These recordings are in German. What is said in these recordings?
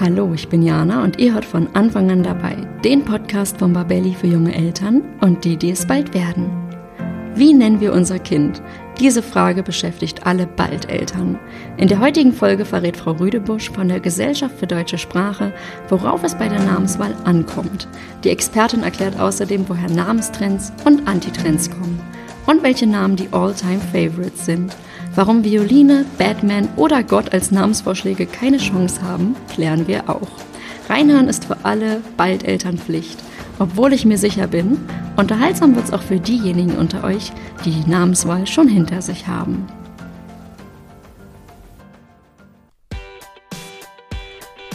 Hallo, ich bin Jana und ihr hört von Anfang an dabei den Podcast von Babelli für junge Eltern und die, die es bald werden. Wie nennen wir unser Kind? Diese Frage beschäftigt alle Baldeltern. In der heutigen Folge verrät Frau Rüdebusch von der Gesellschaft für deutsche Sprache, worauf es bei der Namenswahl ankommt. Die Expertin erklärt außerdem, woher Namenstrends und Antitrends kommen und welche Namen die All-Time-Favorites sind. Warum Violine, Batman oder Gott als Namensvorschläge keine Chance haben, klären wir auch. Reinhören ist für alle bald Elternpflicht. Obwohl ich mir sicher bin, unterhaltsam wird es auch für diejenigen unter euch, die die Namenswahl schon hinter sich haben.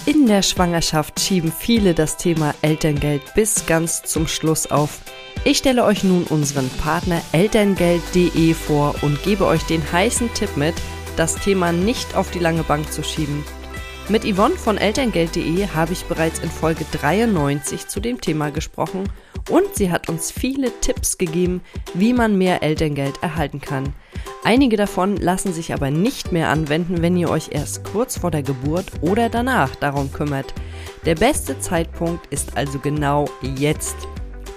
In der Schwangerschaft schieben viele das Thema Elterngeld bis ganz zum Schluss auf. Ich stelle euch nun unseren Partner elterngeld.de vor und gebe euch den heißen Tipp mit, das Thema nicht auf die lange Bank zu schieben. Mit Yvonne von elterngeld.de habe ich bereits in Folge 93 zu dem Thema gesprochen und sie hat uns viele Tipps gegeben, wie man mehr Elterngeld erhalten kann. Einige davon lassen sich aber nicht mehr anwenden, wenn ihr euch erst kurz vor der Geburt oder danach darum kümmert. Der beste Zeitpunkt ist also genau jetzt.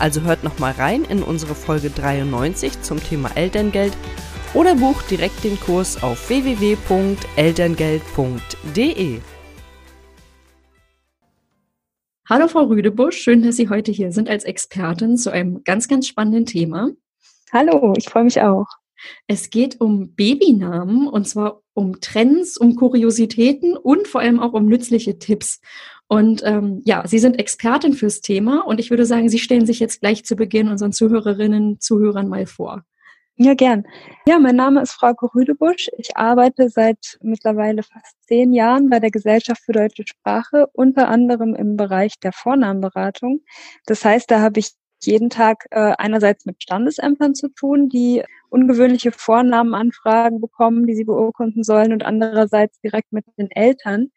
Also hört nochmal rein in unsere Folge 93 zum Thema Elterngeld oder bucht direkt den Kurs auf www.elterngeld.de. Hallo Frau Rüdebusch, schön, dass Sie heute hier sind als Expertin zu einem ganz, ganz spannenden Thema. Hallo, ich freue mich auch. Es geht um Babynamen und zwar um Trends, um Kuriositäten und vor allem auch um nützliche Tipps. Und ähm, ja, Sie sind Expertin fürs Thema und ich würde sagen, Sie stellen sich jetzt gleich zu Beginn unseren Zuhörerinnen, Zuhörern mal vor. Ja, gern. Ja, mein Name ist Frau Rüdebusch. Ich arbeite seit mittlerweile fast zehn Jahren bei der Gesellschaft für deutsche Sprache, unter anderem im Bereich der Vornamenberatung. Das heißt, da habe ich jeden Tag äh, einerseits mit Standesämtern zu tun, die ungewöhnliche Vornamenanfragen bekommen, die sie beurkunden sollen, und andererseits direkt mit den Eltern,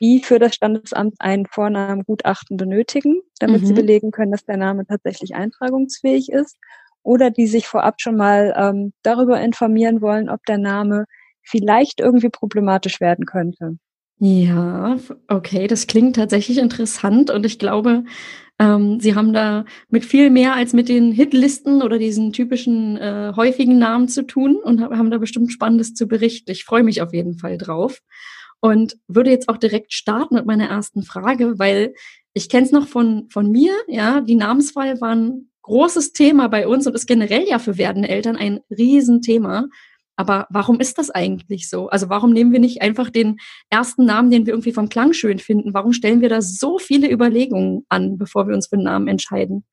die für das Standesamt ein Vornamengutachten benötigen, damit mhm. sie belegen können, dass der Name tatsächlich eintragungsfähig ist. Oder die sich vorab schon mal ähm, darüber informieren wollen, ob der Name vielleicht irgendwie problematisch werden könnte. Ja, okay, das klingt tatsächlich interessant und ich glaube, ähm, Sie haben da mit viel mehr als mit den Hitlisten oder diesen typischen äh, häufigen Namen zu tun und haben da bestimmt Spannendes zu berichten. Ich freue mich auf jeden Fall drauf und würde jetzt auch direkt starten mit meiner ersten Frage, weil ich kenne es noch von, von mir, ja, die Namenswahl war ein großes Thema bei uns und ist generell ja für werdende Eltern ein Riesenthema. Aber warum ist das eigentlich so? Also warum nehmen wir nicht einfach den ersten Namen, den wir irgendwie vom Klang schön finden? Warum stellen wir da so viele Überlegungen an, bevor wir uns für einen Namen entscheiden?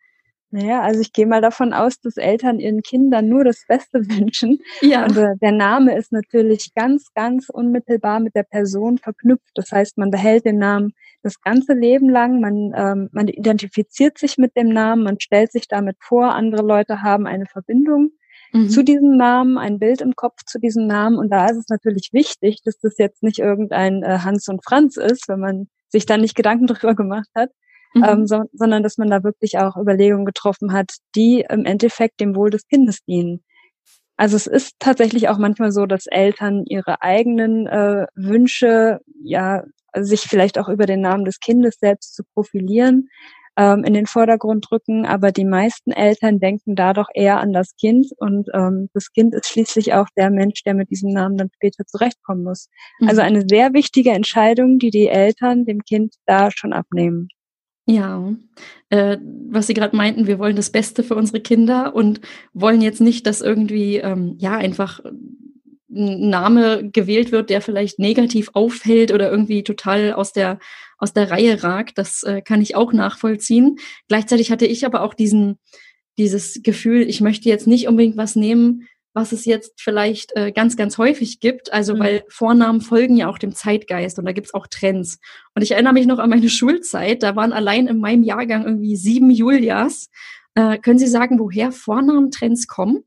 Naja, also ich gehe mal davon aus, dass Eltern ihren Kindern nur das Beste wünschen. Ja. Und äh, der Name ist natürlich ganz, ganz unmittelbar mit der Person verknüpft. Das heißt, man behält den Namen das ganze Leben lang. Man, ähm, man identifiziert sich mit dem Namen, man stellt sich damit vor, andere Leute haben eine Verbindung mhm. zu diesem Namen, ein Bild im Kopf zu diesem Namen. Und da ist es natürlich wichtig, dass das jetzt nicht irgendein äh, Hans und Franz ist, wenn man sich da nicht Gedanken drüber gemacht hat, mhm. ähm, so, sondern dass man da wirklich auch Überlegungen getroffen hat, die im Endeffekt dem Wohl des Kindes dienen. Also es ist tatsächlich auch manchmal so, dass Eltern ihre eigenen äh, Wünsche, ja, sich vielleicht auch über den Namen des Kindes selbst zu profilieren, ähm, in den Vordergrund rücken. Aber die meisten Eltern denken da doch eher an das Kind und ähm, das Kind ist schließlich auch der Mensch, der mit diesem Namen dann später zurechtkommen muss. Mhm. Also eine sehr wichtige Entscheidung, die die Eltern dem Kind da schon abnehmen. Ja, äh, was Sie gerade meinten, wir wollen das Beste für unsere Kinder und wollen jetzt nicht, dass irgendwie ähm, ja einfach ein Name gewählt wird, der vielleicht negativ auffällt oder irgendwie total aus der aus der Reihe ragt. Das äh, kann ich auch nachvollziehen. Gleichzeitig hatte ich aber auch diesen dieses Gefühl, ich möchte jetzt nicht unbedingt was nehmen, was es jetzt vielleicht äh, ganz, ganz häufig gibt. Also, mhm. weil Vornamen folgen ja auch dem Zeitgeist und da gibt's auch Trends. Und ich erinnere mich noch an meine Schulzeit, da waren allein in meinem Jahrgang irgendwie sieben Julias. Äh, können Sie sagen, woher Vornamentrends kommen?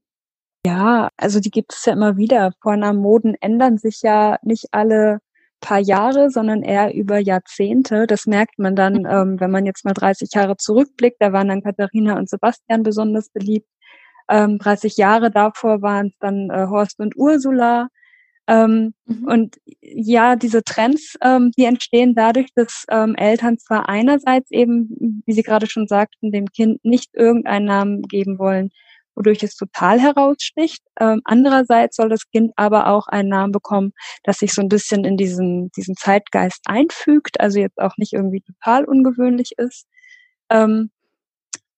Ja, also die gibt es ja immer wieder. Vornamenmoden ändern sich ja nicht alle paar Jahre, sondern eher über Jahrzehnte. Das merkt man dann, mhm. ähm, wenn man jetzt mal 30 Jahre zurückblickt. Da waren dann Katharina und Sebastian besonders beliebt. Ähm, 30 Jahre davor waren es dann äh, Horst und Ursula. Ähm, mhm. Und ja, diese Trends, ähm, die entstehen dadurch, dass ähm, Eltern zwar einerseits eben, wie Sie gerade schon sagten, dem Kind nicht irgendeinen Namen geben wollen, wodurch es total heraussticht. Ähm, andererseits soll das Kind aber auch einen Namen bekommen, das sich so ein bisschen in diesen, diesen Zeitgeist einfügt, also jetzt auch nicht irgendwie total ungewöhnlich ist. Ähm,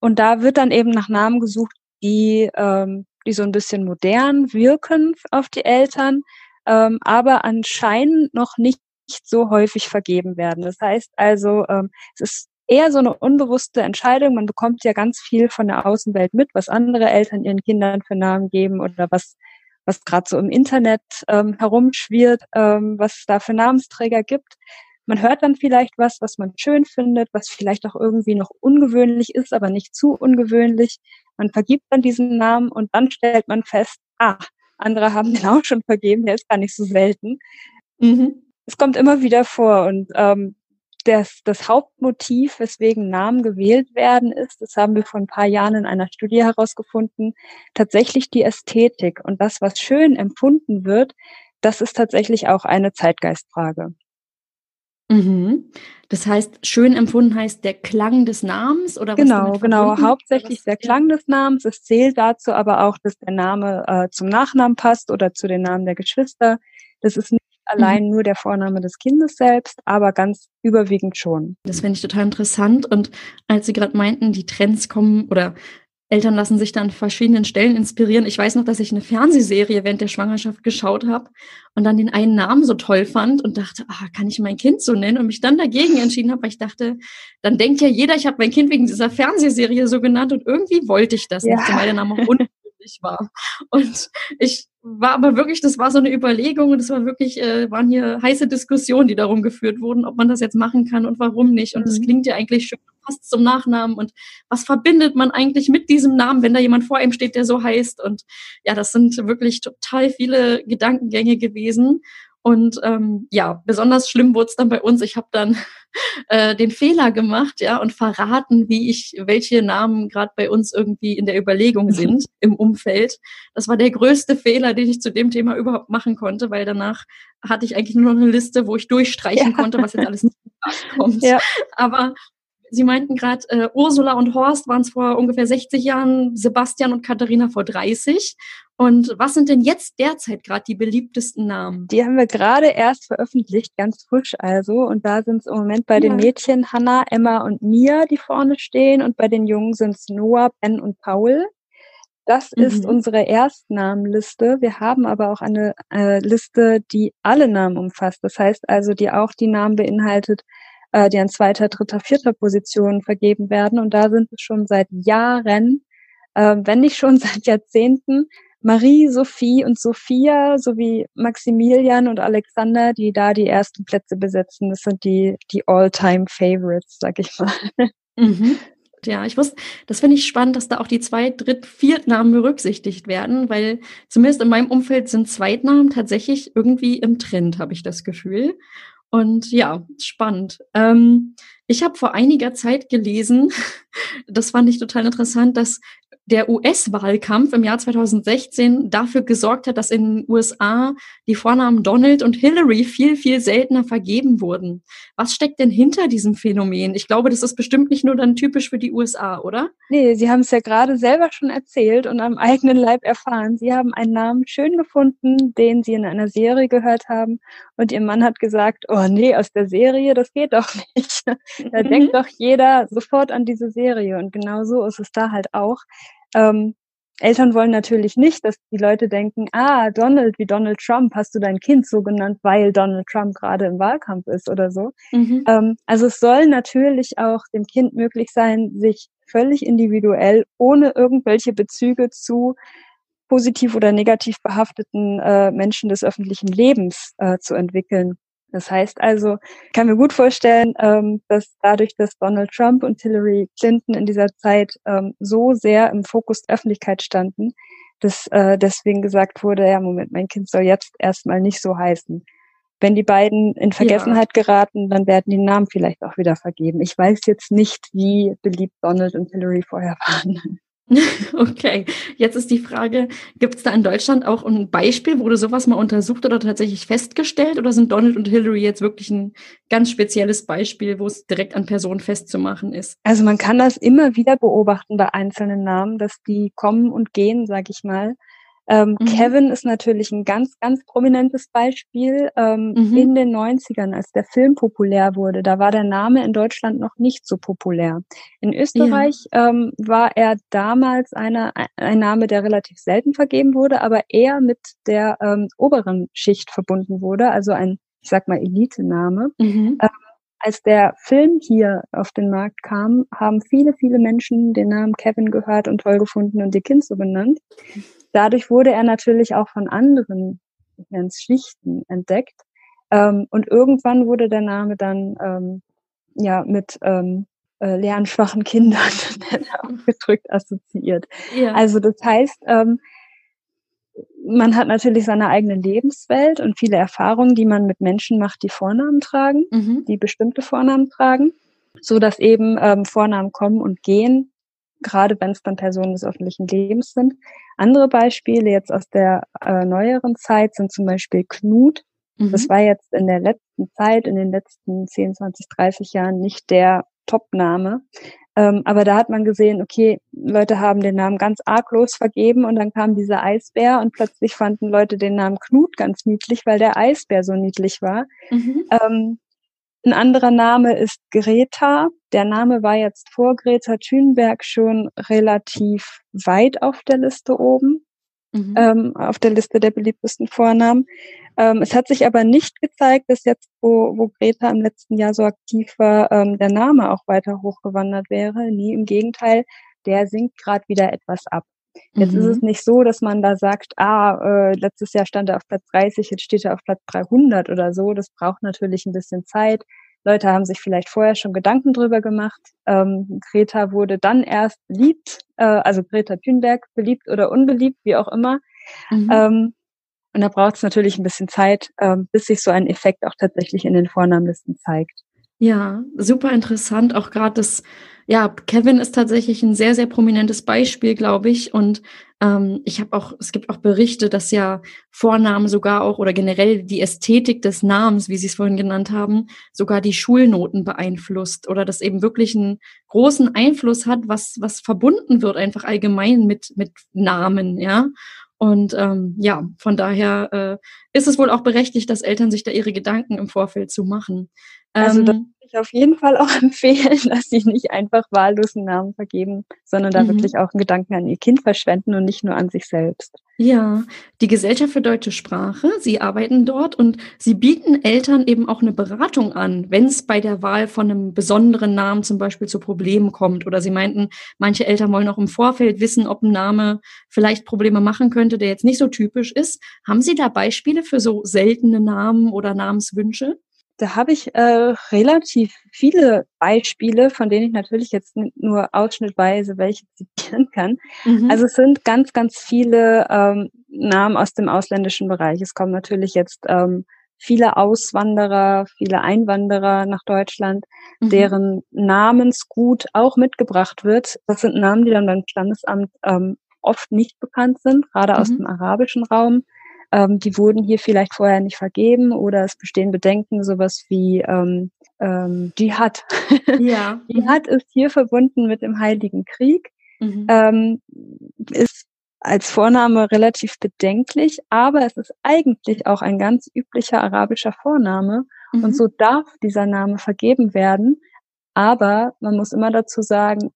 und da wird dann eben nach Namen gesucht, die, ähm, die so ein bisschen modern wirken auf die Eltern, ähm, aber anscheinend noch nicht so häufig vergeben werden. Das heißt also, ähm, es ist eher so eine unbewusste Entscheidung. Man bekommt ja ganz viel von der Außenwelt mit, was andere Eltern ihren Kindern für Namen geben oder was was gerade so im Internet ähm, herumschwirrt, ähm, was es da für Namensträger gibt. Man hört dann vielleicht was, was man schön findet, was vielleicht auch irgendwie noch ungewöhnlich ist, aber nicht zu ungewöhnlich. Man vergibt dann diesen Namen und dann stellt man fest, ah, andere haben den auch schon vergeben, der ist gar nicht so selten. Mhm. Es kommt immer wieder vor und ähm, das, das Hauptmotiv, weswegen Namen gewählt werden, ist, das haben wir vor ein paar Jahren in einer Studie herausgefunden, tatsächlich die Ästhetik. Und das, was schön empfunden wird, das ist tatsächlich auch eine Zeitgeistfrage. Mhm. Das heißt, schön empfunden heißt der Klang des Namens oder was Genau, genau. Hauptsächlich der Klang des Namens. Es zählt dazu aber auch, dass der Name äh, zum Nachnamen passt oder zu den Namen der Geschwister. Das ist nicht allein mhm. nur der Vorname des Kindes selbst, aber ganz überwiegend schon. Das finde ich total interessant. Und als Sie gerade meinten, die Trends kommen oder Eltern lassen sich dann an verschiedenen Stellen inspirieren. Ich weiß noch, dass ich eine Fernsehserie während der Schwangerschaft geschaut habe und dann den einen Namen so toll fand und dachte, ah, kann ich mein Kind so nennen? Und mich dann dagegen entschieden habe, weil ich dachte, dann denkt ja jeder, ich habe mein Kind wegen dieser Fernsehserie so genannt und irgendwie wollte ich das ja. nicht, weil der Name auch unmöglich war. Und ich war aber wirklich, das war so eine Überlegung und es war wirklich, äh, waren hier heiße Diskussionen, die darum geführt wurden, ob man das jetzt machen kann und warum nicht. Und das mhm. klingt ja eigentlich schön, passt zum Nachnamen. Und was verbindet man eigentlich mit diesem Namen, wenn da jemand vor ihm steht, der so heißt? Und ja, das sind wirklich total viele Gedankengänge gewesen. Und ähm, ja, besonders schlimm wurde es dann bei uns. Ich habe dann äh, den Fehler gemacht, ja, und verraten, wie ich, welche Namen gerade bei uns irgendwie in der Überlegung sind im Umfeld. Das war der größte Fehler, den ich zu dem Thema überhaupt machen konnte, weil danach hatte ich eigentlich nur noch eine Liste, wo ich durchstreichen ja. konnte, was jetzt alles nicht kommt. Ja. Aber Sie meinten gerade, äh, Ursula und Horst waren es vor ungefähr 60 Jahren, Sebastian und Katharina vor 30. Und was sind denn jetzt derzeit gerade die beliebtesten Namen? Die haben wir gerade erst veröffentlicht, ganz frisch also. Und da sind es im Moment bei ja. den Mädchen Hannah, Emma und Mia, die vorne stehen. Und bei den Jungen sind es Noah, Ben und Paul. Das mhm. ist unsere Erstnamenliste. Wir haben aber auch eine äh, Liste, die alle Namen umfasst. Das heißt also, die auch die Namen beinhaltet, äh, die an zweiter, dritter, vierter Position vergeben werden. Und da sind es schon seit Jahren, äh, wenn nicht schon seit Jahrzehnten, Marie, Sophie und Sophia sowie Maximilian und Alexander, die da die ersten Plätze besetzen. Das sind die, die All-Time-Favorites, sag ich mal. Mhm. Ja, ich wusste, das finde ich spannend, dass da auch die Zweit-, Dritt-, Viertnamen berücksichtigt werden, weil zumindest in meinem Umfeld sind Zweitnamen tatsächlich irgendwie im Trend, habe ich das Gefühl. Und ja, spannend. Ähm, ich habe vor einiger Zeit gelesen, das fand ich total interessant, dass der US-Wahlkampf im Jahr 2016 dafür gesorgt hat, dass in den USA die Vornamen Donald und Hillary viel, viel seltener vergeben wurden. Was steckt denn hinter diesem Phänomen? Ich glaube, das ist bestimmt nicht nur dann typisch für die USA, oder? Nee, Sie haben es ja gerade selber schon erzählt und am eigenen Leib erfahren. Sie haben einen Namen schön gefunden, den Sie in einer Serie gehört haben und Ihr Mann hat gesagt, oh nee, aus der Serie, das geht doch nicht. da mhm. denkt doch jeder sofort an diese Serie und genau so ist es da halt auch. Ähm, Eltern wollen natürlich nicht, dass die Leute denken, ah, Donald wie Donald Trump, hast du dein Kind so genannt, weil Donald Trump gerade im Wahlkampf ist oder so. Mhm. Ähm, also es soll natürlich auch dem Kind möglich sein, sich völlig individuell, ohne irgendwelche Bezüge zu positiv oder negativ behafteten äh, Menschen des öffentlichen Lebens äh, zu entwickeln. Das heißt also, ich kann mir gut vorstellen, ähm, dass dadurch, dass Donald Trump und Hillary Clinton in dieser Zeit ähm, so sehr im Fokus der Öffentlichkeit standen, dass äh, deswegen gesagt wurde, ja, Moment, mein Kind soll jetzt erstmal nicht so heißen. Wenn die beiden in Vergessenheit ja. geraten, dann werden die Namen vielleicht auch wieder vergeben. Ich weiß jetzt nicht, wie beliebt Donald und Hillary vorher waren. Okay, jetzt ist die Frage, gibt es da in Deutschland auch ein Beispiel, wurde sowas mal untersucht oder tatsächlich festgestellt oder sind Donald und Hillary jetzt wirklich ein ganz spezielles Beispiel, wo es direkt an Personen festzumachen ist? Also man kann das immer wieder beobachten bei einzelnen Namen, dass die kommen und gehen, sag ich mal. Ähm, mhm. Kevin ist natürlich ein ganz, ganz prominentes Beispiel. Ähm, mhm. In den 90ern, als der Film populär wurde, da war der Name in Deutschland noch nicht so populär. In Österreich ja. ähm, war er damals einer, ein Name, der relativ selten vergeben wurde, aber eher mit der ähm, oberen Schicht verbunden wurde, also ein, ich sag mal, Elite-Name. Mhm. Ähm, als der Film hier auf den Markt kam, haben viele, viele Menschen den Namen Kevin gehört und toll gefunden und ihr Kind so benannt dadurch wurde er natürlich auch von anderen, ich nenne es Schichten, entdeckt. Ähm, und irgendwann wurde der Name dann ähm, ja mit ähm, äh, lernschwachen Kindern aufgedrückt assoziiert. Ja. Also das heißt, ähm, man hat natürlich seine eigene Lebenswelt und viele Erfahrungen, die man mit Menschen macht, die Vornamen tragen, mhm. die bestimmte Vornamen tragen, so dass eben ähm, Vornamen kommen und gehen, gerade wenn es dann Personen des öffentlichen Lebens sind. Andere Beispiele jetzt aus der äh, neueren Zeit sind zum Beispiel Knut. Mhm. Das war jetzt in der letzten Zeit, in den letzten 10, 20, 30 Jahren nicht der Top-Name. Ähm, aber da hat man gesehen, okay, Leute haben den Namen ganz arglos vergeben und dann kam dieser Eisbär und plötzlich fanden Leute den Namen Knut ganz niedlich, weil der Eisbär so niedlich war. Mhm. Ähm, ein anderer Name ist Greta. Der Name war jetzt vor Greta Thunberg schon relativ weit auf der Liste oben, mhm. ähm, auf der Liste der beliebtesten Vornamen. Ähm, es hat sich aber nicht gezeigt, dass jetzt, wo, wo Greta im letzten Jahr so aktiv war, ähm, der Name auch weiter hochgewandert wäre. Nie, im Gegenteil, der sinkt gerade wieder etwas ab. Jetzt mhm. ist es nicht so, dass man da sagt, ah, äh, letztes Jahr stand er auf Platz 30, jetzt steht er auf Platz 300 oder so. Das braucht natürlich ein bisschen Zeit. Leute haben sich vielleicht vorher schon Gedanken drüber gemacht. Ähm, Greta wurde dann erst beliebt, äh, also Greta Thunberg beliebt oder unbeliebt, wie auch immer. Mhm. Ähm, und da braucht es natürlich ein bisschen Zeit, ähm, bis sich so ein Effekt auch tatsächlich in den Vornamenlisten zeigt. Ja, super interessant. Auch gerade das, ja, Kevin ist tatsächlich ein sehr, sehr prominentes Beispiel, glaube ich. Und ähm, ich habe auch, es gibt auch Berichte, dass ja Vornamen sogar auch oder generell die Ästhetik des Namens, wie Sie es vorhin genannt haben, sogar die Schulnoten beeinflusst oder das eben wirklich einen großen Einfluss hat, was, was verbunden wird einfach allgemein mit, mit Namen, ja. Und ähm, ja, von daher äh, ist es wohl auch berechtigt, dass Eltern sich da ihre Gedanken im Vorfeld zu machen. Also ähm, würde ich auf jeden Fall auch empfehlen, dass sie nicht einfach wahllosen Namen vergeben, sondern da mhm. wirklich auch einen Gedanken an ihr Kind verschwenden und nicht nur an sich selbst. Ja, die Gesellschaft für deutsche Sprache, Sie arbeiten dort und Sie bieten Eltern eben auch eine Beratung an, wenn es bei der Wahl von einem besonderen Namen zum Beispiel zu Problemen kommt. Oder Sie meinten, manche Eltern wollen auch im Vorfeld wissen, ob ein Name vielleicht Probleme machen könnte, der jetzt nicht so typisch ist. Haben Sie da Beispiele für so seltene Namen oder Namenswünsche? Da habe ich äh, relativ viele Beispiele, von denen ich natürlich jetzt nur ausschnittweise welche zitieren kann. Mhm. Also es sind ganz, ganz viele ähm, Namen aus dem ausländischen Bereich. Es kommen natürlich jetzt ähm, viele Auswanderer, viele Einwanderer nach Deutschland, mhm. deren Namensgut auch mitgebracht wird. Das sind Namen, die dann beim Standesamt ähm, oft nicht bekannt sind, gerade mhm. aus dem arabischen Raum. Ähm, die wurden hier vielleicht vorher nicht vergeben oder es bestehen Bedenken, sowas wie ähm, ähm, Dschihad. Ja. Dschihad ist hier verbunden mit dem Heiligen Krieg, mhm. ähm, ist als Vorname relativ bedenklich, aber es ist eigentlich auch ein ganz üblicher arabischer Vorname mhm. und so darf dieser Name vergeben werden. Aber man muss immer dazu sagen,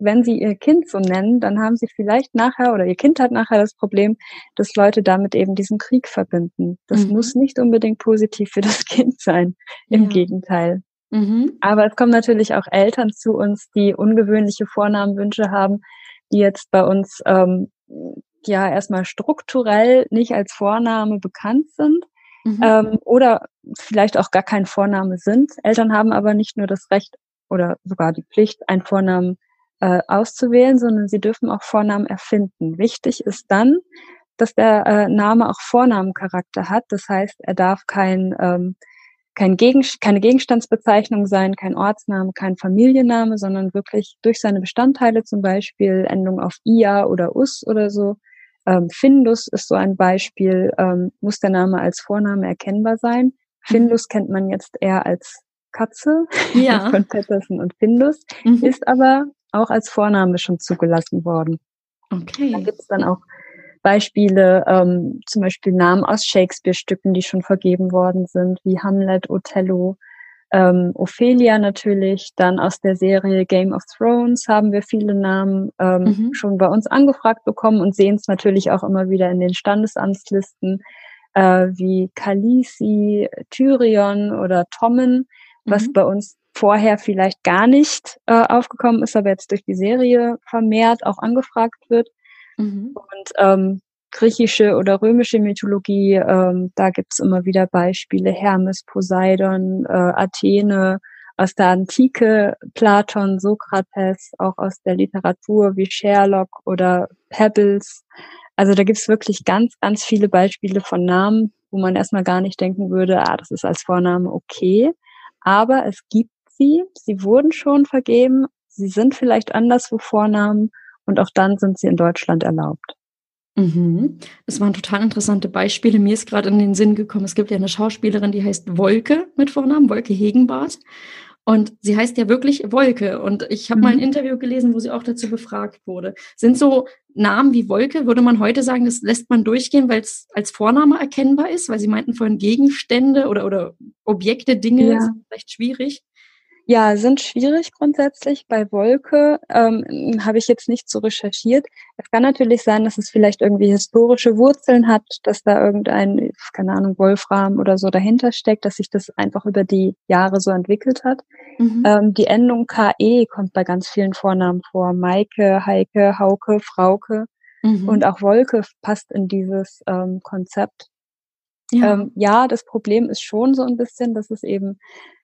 wenn sie ihr Kind so nennen, dann haben sie vielleicht nachher oder ihr Kind hat nachher das Problem, dass Leute damit eben diesen Krieg verbinden. Das mhm. muss nicht unbedingt positiv für das Kind sein. Im ja. Gegenteil. Mhm. Aber es kommen natürlich auch Eltern zu uns, die ungewöhnliche Vornamenwünsche haben, die jetzt bei uns ähm, ja erstmal strukturell nicht als Vorname bekannt sind mhm. ähm, oder vielleicht auch gar kein Vorname sind. Eltern haben aber nicht nur das Recht oder sogar die Pflicht, einen Vornamen äh, auszuwählen, sondern sie dürfen auch Vornamen erfinden. Wichtig ist dann, dass der äh, Name auch Vornamencharakter hat. Das heißt, er darf kein, ähm, kein Gegen keine Gegenstandsbezeichnung sein, kein Ortsname, kein Familienname, sondern wirklich durch seine Bestandteile, zum Beispiel Endung auf ia oder us oder so. Ähm, Findus ist so ein Beispiel, ähm, muss der Name als Vorname erkennbar sein. Mhm. Findus kennt man jetzt eher als Katze ja. von Patterson und Findus, mhm. ist aber auch als Vorname schon zugelassen worden. Okay. Da gibt es dann auch Beispiele, ähm, zum Beispiel Namen aus Shakespeare-Stücken, die schon vergeben worden sind, wie Hamlet, Othello, ähm, Ophelia natürlich. Dann aus der Serie Game of Thrones haben wir viele Namen ähm, mhm. schon bei uns angefragt bekommen und sehen es natürlich auch immer wieder in den Standesamtslisten äh, wie Khaleesi, Tyrion oder Tommen, was mhm. bei uns vorher vielleicht gar nicht äh, aufgekommen ist, aber jetzt durch die Serie vermehrt auch angefragt wird. Mhm. Und ähm, griechische oder römische Mythologie, ähm, da gibt's immer wieder Beispiele, Hermes, Poseidon, äh, Athene, aus der Antike, Platon, Sokrates, auch aus der Literatur wie Sherlock oder Pebbles. Also da gibt's wirklich ganz, ganz viele Beispiele von Namen, wo man erstmal gar nicht denken würde, ah, das ist als Vorname okay. Aber es gibt sie, sie wurden schon vergeben, sie sind vielleicht anderswo Vornamen und auch dann sind sie in Deutschland erlaubt. Mhm. Das waren total interessante Beispiele. Mir ist gerade in den Sinn gekommen, es gibt ja eine Schauspielerin, die heißt Wolke mit Vornamen, Wolke Hegenbart. Und sie heißt ja wirklich Wolke. Und ich habe mhm. mal ein mhm. Interview gelesen, wo sie auch dazu befragt wurde. Sind so Namen wie Wolke, würde man heute sagen, das lässt man durchgehen, weil es als Vorname erkennbar ist? Weil sie meinten vorhin Gegenstände oder, oder Objekte, Dinge ja. sind vielleicht schwierig. Ja, sind schwierig grundsätzlich. Bei Wolke ähm, habe ich jetzt nicht so recherchiert. Es kann natürlich sein, dass es vielleicht irgendwie historische Wurzeln hat, dass da irgendein, keine Ahnung, Wolfram oder so dahinter steckt, dass sich das einfach über die Jahre so entwickelt hat. Mhm. Ähm, die Endung KE kommt bei ganz vielen Vornamen vor. Maike, Heike, Hauke, Frauke. Mhm. Und auch Wolke passt in dieses ähm, Konzept. Ja. Ähm, ja, das Problem ist schon so ein bisschen, dass es eben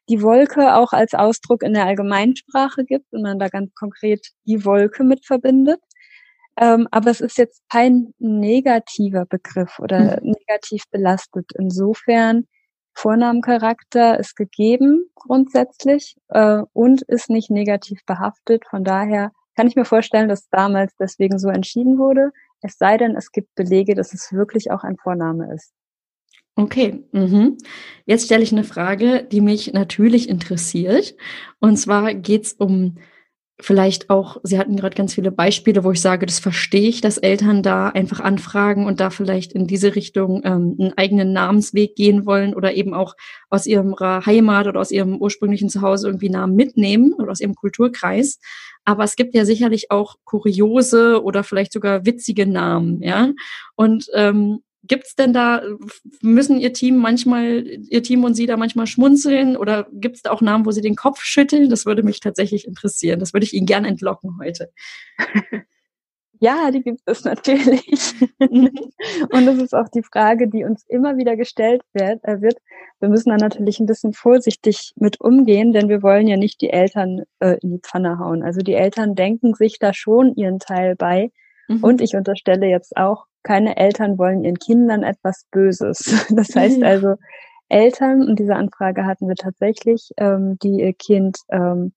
die Wolke auch als Ausdruck in der Allgemeinsprache gibt und man da ganz konkret die Wolke mit verbindet. Ähm, aber es ist jetzt kein negativer Begriff oder mhm. negativ belastet. Insofern Vornamencharakter ist gegeben grundsätzlich äh, und ist nicht negativ behaftet. Von daher kann ich mir vorstellen, dass damals deswegen so entschieden wurde. Es sei denn, es gibt Belege, dass es wirklich auch ein Vorname ist. Okay, mhm. jetzt stelle ich eine Frage, die mich natürlich interessiert. Und zwar geht es um vielleicht auch, Sie hatten gerade ganz viele Beispiele, wo ich sage, das verstehe ich, dass Eltern da einfach anfragen und da vielleicht in diese Richtung ähm, einen eigenen Namensweg gehen wollen oder eben auch aus ihrer Heimat oder aus ihrem ursprünglichen Zuhause irgendwie Namen mitnehmen oder aus ihrem Kulturkreis. Aber es gibt ja sicherlich auch kuriose oder vielleicht sogar witzige Namen, ja. Und ähm, Gibt's denn da, müssen Ihr Team manchmal, Ihr Team und Sie da manchmal schmunzeln oder gibt es da auch Namen, wo Sie den Kopf schütteln? Das würde mich tatsächlich interessieren. Das würde ich Ihnen gerne entlocken heute. Ja, die gibt es natürlich. Mhm. und das ist auch die Frage, die uns immer wieder gestellt wird, äh, wird. Wir müssen da natürlich ein bisschen vorsichtig mit umgehen, denn wir wollen ja nicht die Eltern äh, in die Pfanne hauen. Also die Eltern denken sich da schon ihren Teil bei. Mhm. Und ich unterstelle jetzt auch, keine Eltern wollen ihren Kindern etwas Böses. Das heißt ja. also, Eltern, und diese Anfrage hatten wir tatsächlich, ähm, die ihr Kind ähm,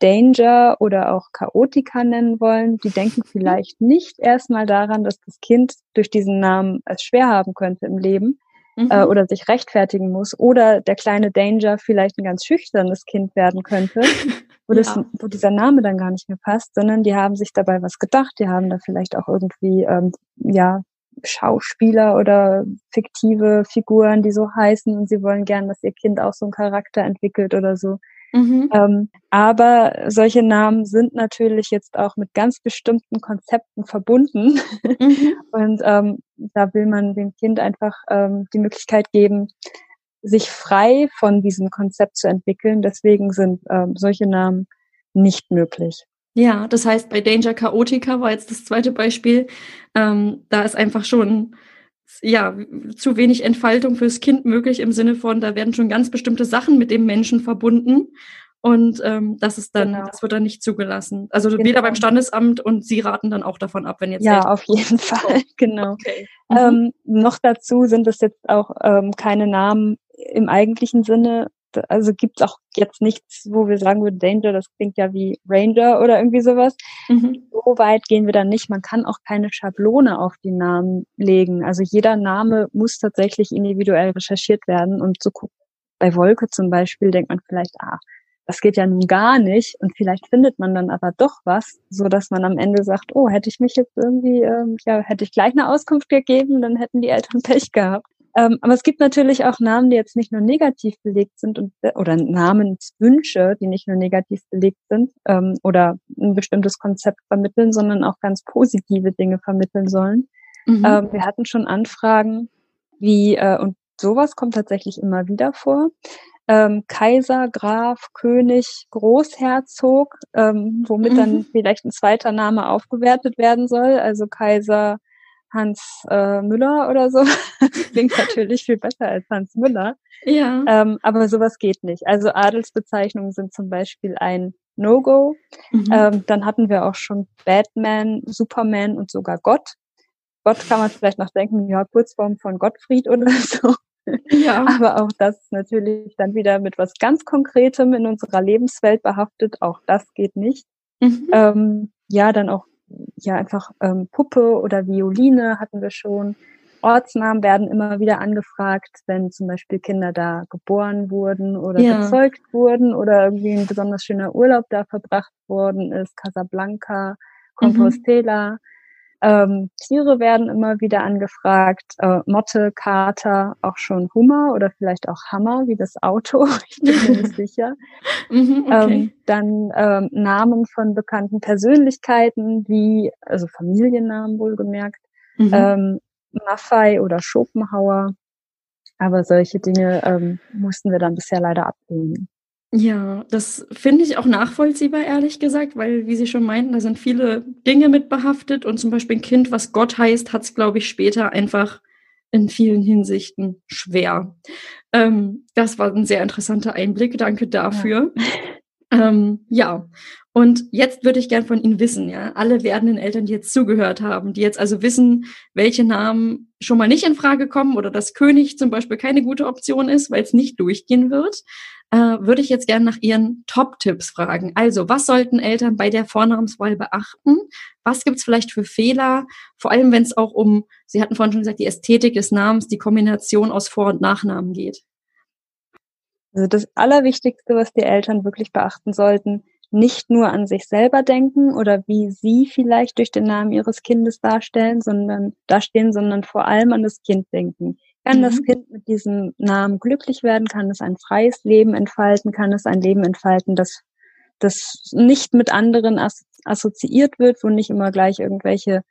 Danger oder auch Chaotika nennen wollen, die denken mhm. vielleicht nicht erstmal daran, dass das Kind durch diesen Namen es schwer haben könnte im Leben mhm. äh, oder sich rechtfertigen muss oder der kleine Danger vielleicht ein ganz schüchternes Kind werden könnte, wo, das, ja. wo dieser Name dann gar nicht mehr passt, sondern die haben sich dabei was gedacht, die haben da vielleicht auch irgendwie ähm, ja Schauspieler oder fiktive Figuren, die so heißen und sie wollen gern, dass ihr Kind auch so einen Charakter entwickelt oder so. Mhm. Ähm, aber solche Namen sind natürlich jetzt auch mit ganz bestimmten Konzepten verbunden. Mhm. Und ähm, da will man dem Kind einfach ähm, die Möglichkeit geben, sich frei von diesem Konzept zu entwickeln. Deswegen sind ähm, solche Namen nicht möglich. Ja, das heißt, bei Danger Chaotica war jetzt das zweite Beispiel, ähm, da ist einfach schon ja, zu wenig Entfaltung fürs Kind möglich im Sinne von, da werden schon ganz bestimmte Sachen mit dem Menschen verbunden. Und ähm, das ist dann, genau. das wird dann nicht zugelassen. Also genau. weder beim Standesamt und Sie raten dann auch davon ab, wenn jetzt. Ja, auf jeden Fall, genau. Okay. Mhm. Ähm, noch dazu sind es jetzt auch ähm, keine Namen im eigentlichen Sinne also gibt's auch jetzt nichts, wo wir sagen würden, Danger, das klingt ja wie Ranger oder irgendwie sowas. Mhm. So weit gehen wir dann nicht. Man kann auch keine Schablone auf die Namen legen. Also jeder Name muss tatsächlich individuell recherchiert werden und so gucken. Bei Wolke zum Beispiel denkt man vielleicht, ah, das geht ja nun gar nicht und vielleicht findet man dann aber doch was, so dass man am Ende sagt, oh, hätte ich mich jetzt irgendwie, ähm, ja, hätte ich gleich eine Auskunft gegeben, dann hätten die Eltern Pech gehabt. Ähm, aber es gibt natürlich auch Namen, die jetzt nicht nur negativ belegt sind und, oder Namenswünsche, die nicht nur negativ belegt sind ähm, oder ein bestimmtes Konzept vermitteln, sondern auch ganz positive Dinge vermitteln sollen. Mhm. Ähm, wir hatten schon Anfragen wie, äh, und sowas kommt tatsächlich immer wieder vor. Ähm, Kaiser, Graf, König, Großherzog, ähm, womit mhm. dann vielleicht ein zweiter Name aufgewertet werden soll. Also Kaiser Hans äh, Müller oder so. Klingt natürlich viel besser als Hans Müller. Ja. Ähm, aber sowas geht nicht. Also Adelsbezeichnungen sind zum Beispiel ein No-Go. Mhm. Ähm, dann hatten wir auch schon Batman, Superman und sogar Gott. Gott kann man vielleicht noch denken, ja, Kurzform von Gottfried oder so. Ja. Aber auch das natürlich dann wieder mit was ganz Konkretem in unserer Lebenswelt behaftet. Auch das geht nicht. Mhm. Ähm, ja, dann auch ja einfach ähm, Puppe oder Violine hatten wir schon. Ortsnamen werden immer wieder angefragt, wenn zum Beispiel Kinder da geboren wurden oder ja. gezeugt wurden oder irgendwie ein besonders schöner Urlaub da verbracht worden ist. Casablanca, mhm. Compostela. Mhm. Ähm, Tiere werden immer wieder angefragt, äh, Motte, Kater, auch schon Hummer oder vielleicht auch Hammer, wie das Auto, ich bin mir nicht sicher. Mhm, okay. ähm, dann ähm, Namen von bekannten Persönlichkeiten, wie, also Familiennamen wohlgemerkt, mhm. ähm, Maffei oder Schopenhauer. Aber solche Dinge ähm, mussten wir dann bisher leider ablehnen. Ja, das finde ich auch nachvollziehbar, ehrlich gesagt, weil, wie Sie schon meinten, da sind viele Dinge mit behaftet und zum Beispiel ein Kind, was Gott heißt, hat es, glaube ich, später einfach in vielen Hinsichten schwer. Ähm, das war ein sehr interessanter Einblick. Danke dafür. Ja, ähm, ja. und jetzt würde ich gern von Ihnen wissen, ja, alle werdenden Eltern, die jetzt zugehört haben, die jetzt also wissen, welche Namen schon mal nicht in Frage kommen oder dass König zum Beispiel keine gute Option ist, weil es nicht durchgehen wird äh, würde ich jetzt gerne nach Ihren Top-Tipps fragen. Also, was sollten Eltern bei der Vornamenswahl beachten? Was gibt es vielleicht für Fehler? Vor allem, wenn es auch um, Sie hatten vorhin schon gesagt, die Ästhetik des Namens, die Kombination aus Vor- und Nachnamen geht. Also das Allerwichtigste, was die Eltern wirklich beachten sollten, nicht nur an sich selber denken oder wie sie vielleicht durch den Namen ihres Kindes darstellen, sondern dastehen, sondern vor allem an das Kind denken. Kann mhm. das Kind mit diesem Namen glücklich werden? Kann es ein freies Leben entfalten? Kann es ein Leben entfalten, das, das nicht mit anderen assoziiert wird, wo nicht immer gleich irgendwelche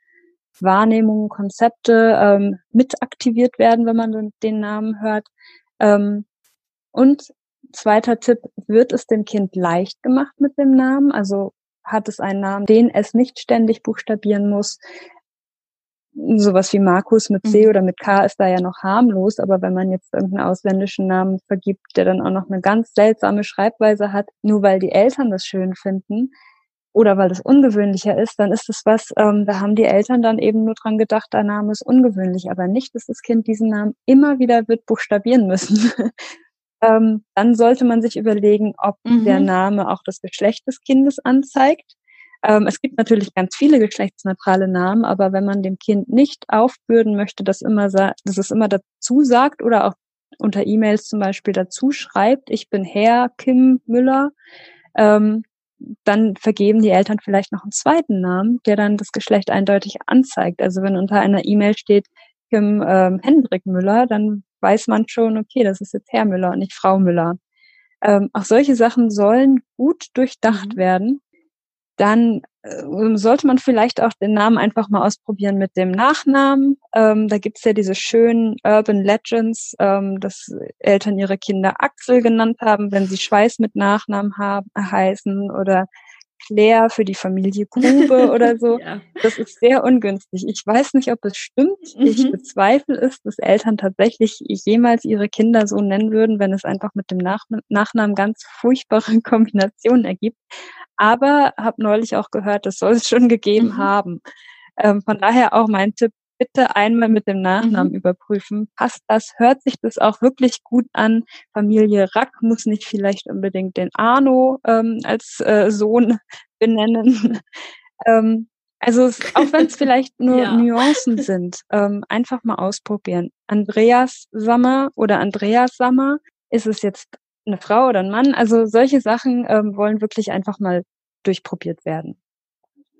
Wahrnehmungen, Konzepte ähm, mit aktiviert werden, wenn man den Namen hört? Ähm, und zweiter Tipp, wird es dem Kind leicht gemacht mit dem Namen? Also hat es einen Namen, den es nicht ständig buchstabieren muss? sowas wie Markus mit C mhm. oder mit K ist da ja noch harmlos, aber wenn man jetzt irgendeinen ausländischen Namen vergibt, der dann auch noch eine ganz seltsame Schreibweise hat, nur weil die Eltern das schön finden oder weil das ungewöhnlicher ist, dann ist es was, ähm, da haben die Eltern dann eben nur dran gedacht, der Name ist ungewöhnlich, aber nicht, dass das Kind diesen Namen immer wieder wird buchstabieren müssen. ähm, dann sollte man sich überlegen, ob mhm. der Name auch das Geschlecht des Kindes anzeigt ähm, es gibt natürlich ganz viele geschlechtsneutrale Namen, aber wenn man dem Kind nicht aufbürden möchte, dass, immer dass es immer dazu sagt oder auch unter E-Mails zum Beispiel dazu schreibt, ich bin Herr Kim Müller, ähm, dann vergeben die Eltern vielleicht noch einen zweiten Namen, der dann das Geschlecht eindeutig anzeigt. Also wenn unter einer E-Mail steht Kim ähm, Hendrik Müller, dann weiß man schon, okay, das ist jetzt Herr Müller und nicht Frau Müller. Ähm, auch solche Sachen sollen gut durchdacht mhm. werden dann äh, sollte man vielleicht auch den Namen einfach mal ausprobieren mit dem Nachnamen. Ähm, da gibt's ja diese schönen Urban Legends, ähm, dass Eltern ihre Kinder Axel genannt haben, wenn sie Schweiß mit Nachnamen haben, heißen oder Claire für die Familie Grube oder so. ja. Das ist sehr ungünstig. Ich weiß nicht, ob es stimmt. Mhm. Ich bezweifle es, dass Eltern tatsächlich jemals ihre Kinder so nennen würden, wenn es einfach mit dem Nach Nachnamen ganz furchtbare Kombinationen ergibt. Aber habe neulich auch gehört, das soll es schon gegeben mhm. haben. Ähm, von daher auch mein Tipp, bitte einmal mit dem Nachnamen mhm. überprüfen. Passt das? Hört sich das auch wirklich gut an? Familie Rack muss nicht vielleicht unbedingt den Arno ähm, als äh, Sohn benennen. ähm, also auch wenn es vielleicht nur ja. Nuancen sind, ähm, einfach mal ausprobieren. Andreas Sammer oder Andreas Sammer, ist es jetzt eine Frau oder ein Mann? Also solche Sachen ähm, wollen wirklich einfach mal durchprobiert werden.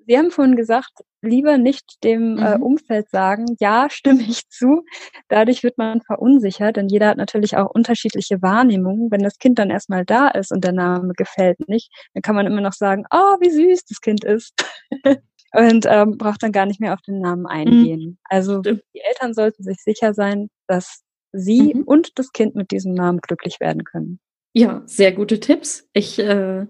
Sie haben vorhin gesagt, lieber nicht dem äh, mhm. Umfeld sagen, ja, stimme ich zu. Dadurch wird man verunsichert, denn jeder hat natürlich auch unterschiedliche Wahrnehmungen. Wenn das Kind dann erstmal da ist und der Name gefällt nicht, dann kann man immer noch sagen, oh, wie süß das Kind ist. und ähm, braucht dann gar nicht mehr auf den Namen mhm. eingehen. Mhm. Also die Eltern sollten sich sicher sein, dass sie mhm. und das Kind mit diesem Namen glücklich werden können. Ja, sehr gute Tipps. Ich äh,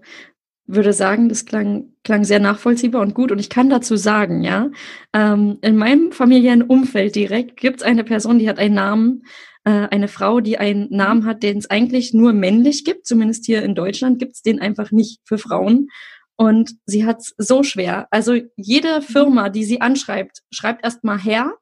würde sagen, das klang, klang sehr nachvollziehbar und gut. Und ich kann dazu sagen, ja, ähm, in meinem familiären Umfeld direkt gibt es eine Person, die hat einen Namen, äh, eine Frau, die einen Namen hat, den es eigentlich nur männlich gibt. Zumindest hier in Deutschland gibt es den einfach nicht für Frauen. Und sie hat es so schwer. Also jede Firma, die sie anschreibt, schreibt erstmal her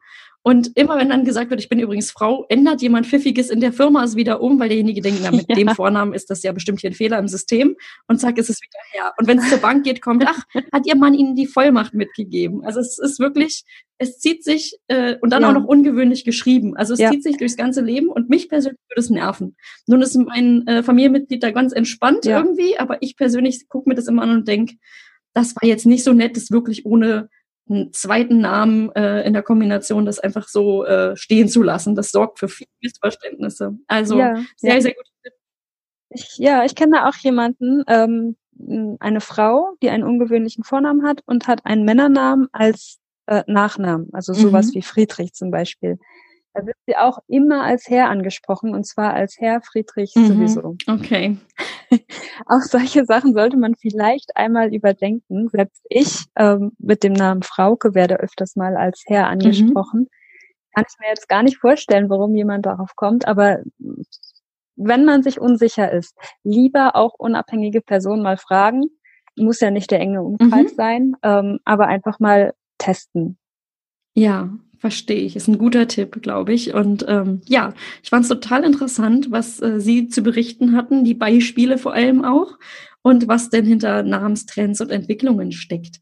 und immer wenn dann gesagt wird, ich bin übrigens Frau, ändert jemand Pfiffiges in der Firma es wieder um, weil derjenige denkt, na, mit ja. dem Vornamen ist das ja bestimmt hier ein Fehler im System und zack, ist es wieder her. Und wenn es zur Bank geht, kommt, ach, hat ihr Mann Ihnen die Vollmacht mitgegeben? Also es ist wirklich, es zieht sich äh, und dann ja. auch noch ungewöhnlich geschrieben. Also es ja. zieht sich durchs ganze Leben und mich persönlich würde es nerven. Nun ist mein äh, Familienmitglied da ganz entspannt irgendwie, aber ich persönlich gucke mir das immer an und denke, das war jetzt nicht so nett, das wirklich ohne einen zweiten Namen äh, in der Kombination, das einfach so äh, stehen zu lassen. Das sorgt für viele Missverständnisse. Also ja, sehr, ja. sehr gut. Ich, ja, ich kenne auch jemanden, ähm, eine Frau, die einen ungewöhnlichen Vornamen hat und hat einen Männernamen als äh, Nachnamen, also sowas mhm. wie Friedrich zum Beispiel. Da wird sie auch immer als Herr angesprochen und zwar als Herr Friedrich mhm. sowieso. Okay. auch solche Sachen sollte man vielleicht einmal überdenken. Selbst ich ähm, mit dem Namen Frauke werde öfters mal als Herr mhm. angesprochen. Mhm. Kann ich mir jetzt gar nicht vorstellen, warum jemand darauf kommt, aber wenn man sich unsicher ist, lieber auch unabhängige Personen mal fragen. Muss ja nicht der enge Umkreis mhm. sein, ähm, aber einfach mal testen. Ja, Verstehe ich. Ist ein guter Tipp, glaube ich. Und ähm, ja, ich fand es total interessant, was äh, Sie zu berichten hatten, die Beispiele vor allem auch und was denn hinter Namenstrends und Entwicklungen steckt.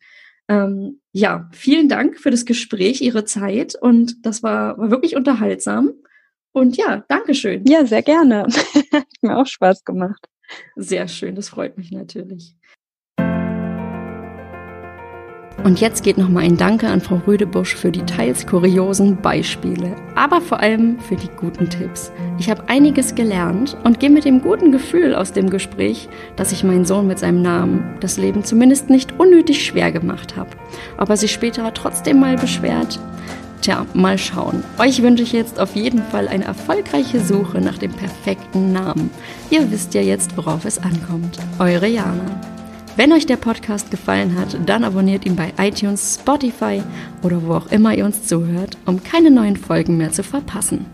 Ähm, ja, vielen Dank für das Gespräch, Ihre Zeit und das war, war wirklich unterhaltsam. Und ja, Dankeschön. Ja, sehr gerne. Hat mir auch Spaß gemacht. Sehr schön, das freut mich natürlich. Und jetzt geht nochmal ein Danke an Frau Rüdebusch für die teils kuriosen Beispiele, aber vor allem für die guten Tipps. Ich habe einiges gelernt und gehe mit dem guten Gefühl aus dem Gespräch, dass ich meinen Sohn mit seinem Namen das Leben zumindest nicht unnötig schwer gemacht habe. Ob er sich später trotzdem mal beschwert? Tja, mal schauen. Euch wünsche ich jetzt auf jeden Fall eine erfolgreiche Suche nach dem perfekten Namen. Ihr wisst ja jetzt, worauf es ankommt. Eure Jana. Wenn euch der Podcast gefallen hat, dann abonniert ihn bei iTunes, Spotify oder wo auch immer ihr uns zuhört, um keine neuen Folgen mehr zu verpassen.